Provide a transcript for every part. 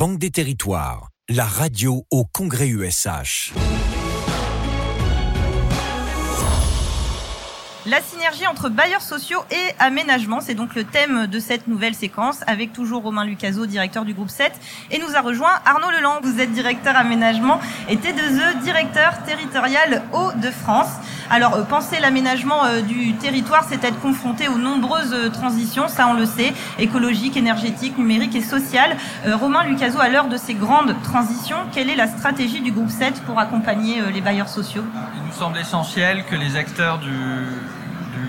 Banque des Territoires, la radio au Congrès USH. La synergie entre bailleurs sociaux et aménagement, c'est donc le thème de cette nouvelle séquence avec toujours Romain Lucaso, directeur du groupe 7 et nous a rejoint Arnaud Leland, vous êtes directeur aménagement et T2E, directeur territorial Hauts-de-France. Alors euh, penser l'aménagement euh, du territoire, c'est être confronté aux nombreuses euh, transitions, ça on le sait, écologique, énergétique, numérique et sociale. Romain Lucaso, à l'heure de ces grandes transitions, quelle est la stratégie du groupe 7 pour accompagner les bailleurs sociaux? Il nous semble essentiel que les acteurs du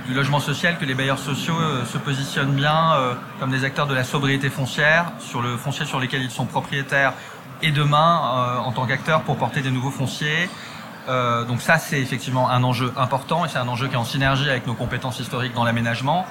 du, logement social que les bailleurs sociaux euh, se positionnent bien euh, comme des acteurs de la sobriété foncière, sur le foncier sur lequel ils sont propriétaires, et demain euh, en tant qu'acteurs pour porter des nouveaux fonciers. Donc ça, c'est effectivement un enjeu important et c'est un enjeu qui est en synergie avec nos compétences historiques dans l'aménagement.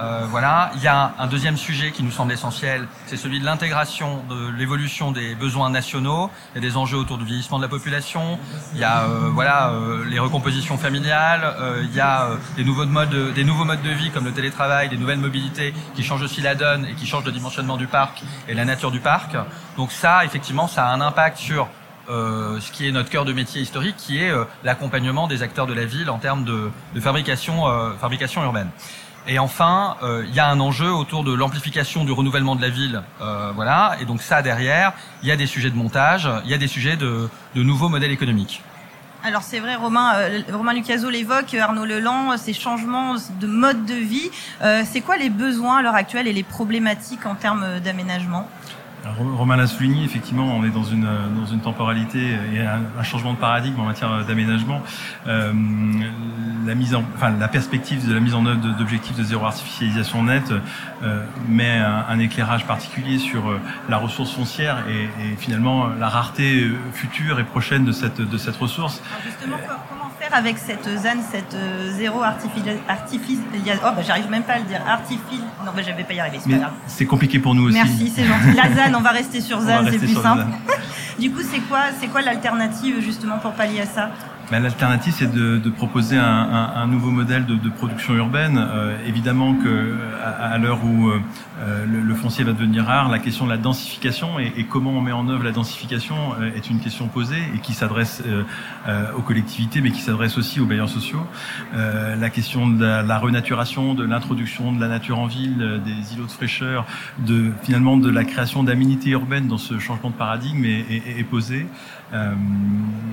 Euh, voilà. Il y a un deuxième sujet qui nous semble essentiel, c'est celui de l'intégration de l'évolution des besoins nationaux. Il y a des enjeux autour du vieillissement de la population. Il y a euh, voilà euh, les recompositions familiales. il y a des nouveaux modes, des nouveaux modes de vie comme le télétravail, des nouvelles mobilités qui changent aussi la donne et qui changent le dimensionnement du parc et la nature du parc. Donc ça, effectivement, ça a un impact sur ce qui est notre cœur de métier historique, qui est l'accompagnement des acteurs de la ville en termes de, de fabrication, urbaine. Et enfin, euh, il y a un enjeu autour de l'amplification du renouvellement de la ville. Euh, voilà. Et donc ça, derrière, il y a des sujets de montage, il y a des sujets de, nouveaux modèles économiques. Alors c'est vrai, Romain, euh, Romain Lucaso l'évoque, Arnaud Leland, ces changements de mode de vie. c'est quoi les besoins à l'heure actuelle et les problématiques en termes d'aménagement? Romain l'a souligné, effectivement, on est dans une, dans une temporalité et un, changement de paradigme en matière d'aménagement. Euh, la mise en, enfin, la perspective de la mise en œuvre d'objectifs de zéro artificialisation nette euh, met un, éclairage particulier sur euh, la ressource foncière et, et, finalement la rareté future et prochaine de cette, de cette ressource. justement, avec cette ZAN, cette zéro artificiel, oh bah j'arrive même pas à le dire, artificiel, non bah je vais pas y arriver. C'est compliqué pour nous aussi. Merci, c'est gentil. La ZAN, on va rester sur ZAN, c'est plus simple. du coup, c'est quoi, c'est quoi l'alternative justement pour pallier à ça? L'alternative, c'est de, de, proposer un, un, un, nouveau modèle de, de production urbaine. Euh, évidemment que à, à l'heure où euh, le, le, foncier va devenir rare, la question de la densification et, et comment on met en œuvre la densification euh, est une question posée et qui s'adresse euh, aux collectivités, mais qui s'adresse aussi aux bailleurs sociaux. la question de la, renaturation, de l'introduction de la nature en ville, des îlots de fraîcheur, de finalement de la création d'aménités urbaines dans ce changement de paradigme est, est, est posée.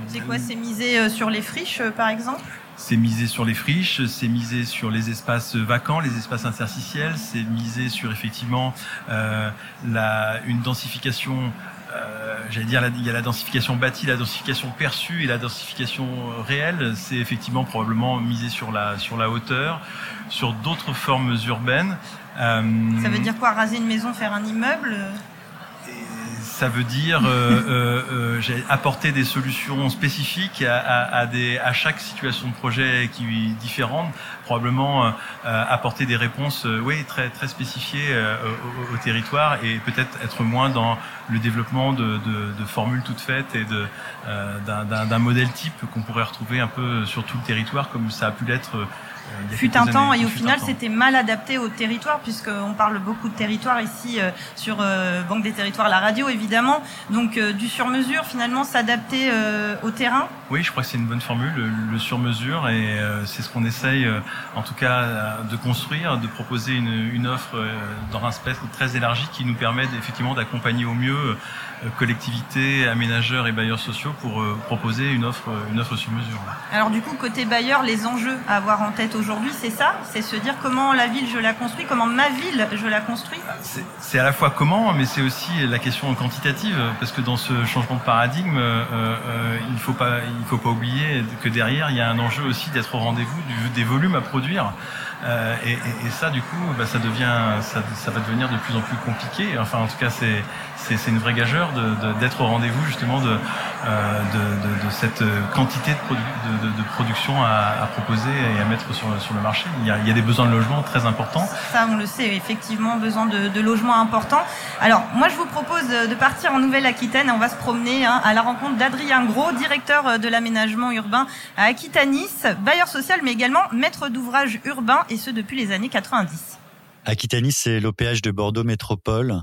c'est quoi C'est misé sur les friches, euh, par exemple c'est misé sur les friches, c'est misé sur les espaces vacants, les espaces interstitiels, c'est misé sur effectivement euh, la, une densification euh, j'allais dire, il y a la densification bâtie, la densification perçue et la densification réelle. C'est effectivement probablement misé sur la, sur la hauteur, sur d'autres formes urbaines. Ça veut dire quoi? Raser une maison, faire un immeuble? Ça veut dire euh, euh, euh apporter des solutions spécifiques à, à, à, des, à chaque situation de projet qui est différente, probablement apporter des réponses oui, très, très spécifiées au, au, territoire et peut-être être moins dans le développement de, de, de formules toutes faites et d'un modèle type qu'on pourrait retrouver un peu sur tout le territoire comme ça a pu l'être fut un temps et au final c'était mal adapté au territoire puisqu'on parle beaucoup de territoire ici euh, sur euh, Banque des territoires, la radio évidemment. Donc du sur-mesure finalement s'adapter au terrain. Oui, je crois que c'est une bonne formule, le, sur-mesure et c'est ce qu'on essaye en tout cas de construire, de proposer une, une offre dans un spectre très élargi qui nous permet effectivement d'accompagner au mieux collectivités, aménageurs et bailleurs sociaux pour proposer une offre, une offre sur mesure. Alors du coup côté bailleur, les enjeux à avoir en tête aujourd'hui, c'est ça C'est se dire comment la ville je la construis, comment ma ville je la construis C'est à la fois comment, mais c'est aussi la question quantitative, parce que dans ce changement de paradigme, euh, euh, il ne faut, faut pas oublier que derrière, il y a un enjeu aussi d'être au rendez-vous des volumes à produire. Euh, et, et, et, ça, du coup, bah, ça devient, ça, ça, va devenir de plus en plus compliqué. Enfin, en tout cas, c'est c'est une vraie gageure d'être de, au rendez-vous justement de, euh, de, de, cette quantité de, produ de, production à, à, proposer et à mettre sur, sur le marché. Il y, a, il y, a, des besoins de logement très importants. Ça, on le sait, effectivement, besoin de, de logements importants. Alors, moi, je vous propose de partir en Nouvelle-Aquitaine. On va se promener hein, à la rencontre d'Adrien Gros, directeur de l'aménagement urbain à Aquitanis, bailleur social, mais également maître d'ouvrage urbain ce depuis les années 90. Aquitanis, c'est l'OPH de Bordeaux Métropole.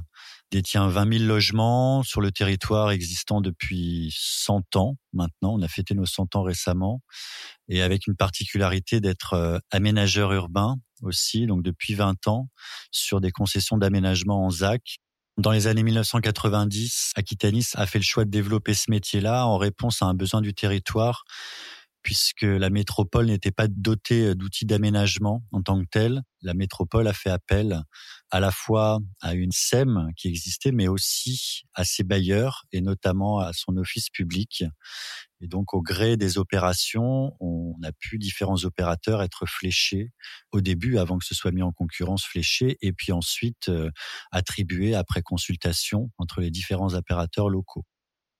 détient 20 000 logements sur le territoire existant depuis 100 ans maintenant. On a fêté nos 100 ans récemment et avec une particularité d'être euh, aménageur urbain aussi, donc depuis 20 ans, sur des concessions d'aménagement en ZAC. Dans les années 1990, Aquitanis a fait le choix de développer ce métier-là en réponse à un besoin du territoire puisque la métropole n'était pas dotée euh, d'outils d'aménagement en tant que tel. La métropole a fait appel à la fois à une SEM qui existait, mais aussi à ses bailleurs et notamment à son office public. Et donc, au gré des opérations, on a pu différents opérateurs être fléchés au début, avant que ce soit mis en concurrence, fléchés, et puis ensuite euh, attribués après consultation entre les différents opérateurs locaux.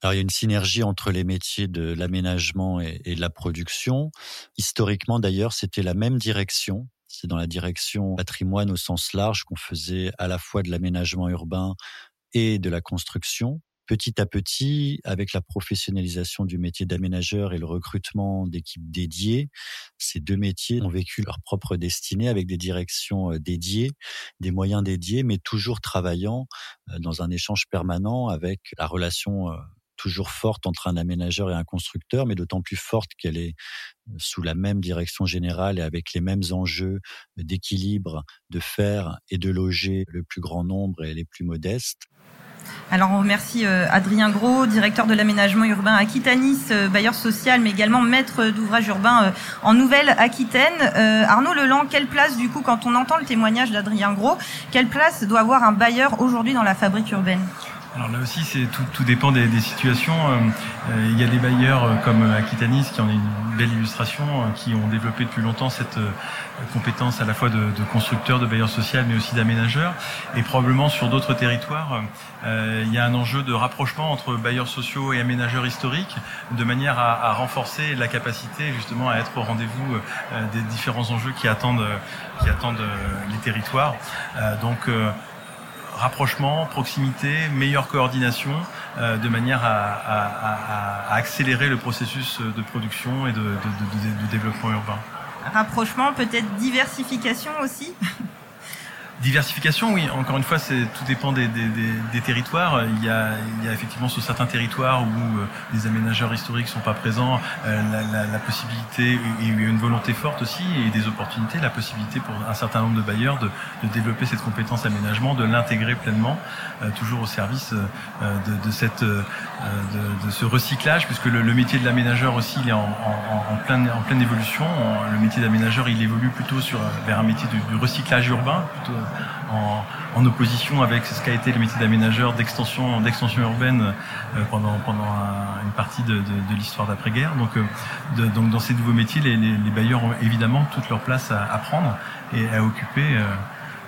Alors, il y a une synergie entre les métiers de l'aménagement et, de la production. Historiquement, d'ailleurs, c'était la même direction. C'est dans la direction patrimoine au sens large qu'on faisait à la fois de l'aménagement urbain et de la construction. Petit à petit, avec la professionnalisation du métier d'aménageur et le recrutement d'équipes dédiées, ces deux métiers ont vécu leur propre destinée avec des directions euh, dédiées, des moyens dédiés, mais toujours travaillant euh, dans un échange permanent avec la relation euh, toujours forte entre un aménageur et un constructeur, mais d'autant plus forte qu'elle est euh, sous la même direction générale et avec les mêmes enjeux d'équilibre, de faire et de loger le plus grand nombre et les plus modestes. Alors on remercie euh, Adrien Gros, directeur de l'aménagement urbain Aquitanis, euh, bailleur social, mais également maître d'ouvrage urbain en Nouvelle-Aquitaine. Arnaud Leland, quelle place du coup, quand on entend le témoignage d'Adrien Gros, quelle place doit avoir un bailleur aujourd'hui dans la fabrique urbaine? Alors là aussi, c'est tout, tout dépend des, des situations. Euh, euh, il y a des bailleurs euh, comme Aquitanis qui en est une belle illustration, qui ont développé depuis longtemps cette compétence à la fois de, de constructeur, de bailleur social, mais aussi d'aménageur. Et probablement sur d'autres territoires, il y a un enjeu de rapprochement entre bailleurs sociaux et aménageurs historiques, de manière à, à renforcer la capacité justement à être au rendez-vous des différents enjeux qui attendent, qui attendent les territoires. donc rapprochement, proximité, meilleure coordination, euh, de manière à, accélérer le processus de production et de développement urbain. Rapprochement, peut-être diversification aussi? Diversification, oui. Encore une fois, c'est tout dépend des, territoires. Il y, a, effectivement sur certains territoires où euh, les aménageurs historiques sont pas présents, euh, la, la, la, possibilité et une volonté forte aussi et des opportunités, la possibilité pour un certain nombre de bailleurs de, développer cette compétence aménagement, de l'intégrer pleinement, euh, toujours au service de, ce recyclage, puisque le, métier de l'aménageur aussi, il est en pleine évolution. Le métier d'aménageur, il évolue plutôt sur vers un métier du, recyclage urbain, plutôt en, opposition avec ce qu'a été le métier d'aménageur d'extension d'extension urbaine euh, pendant pendant une partie de, l'histoire d'après-guerre. Donc, euh, donc dans ces nouveaux métiers, les, bailleurs ont évidemment toute leur place à, prendre et à occuper. Euh,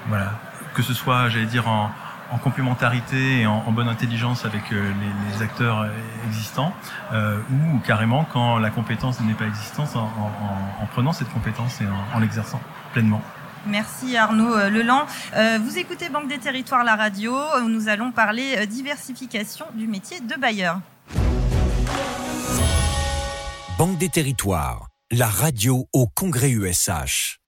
voilà, que ce soit, j'allais dire en en complémentarité et en, bonne intelligence avec les, acteurs existants, ou carrément quand la compétence n'est pas existante, en, prenant cette compétence et en l'exerçant pleinement. Merci Arnaud euh, Leland. Euh, vous écoutez Banque des Territoires, la radio. Nous allons parler euh, diversification du métier de bailleur. Banque des Territoires, la radio au Congrès USH.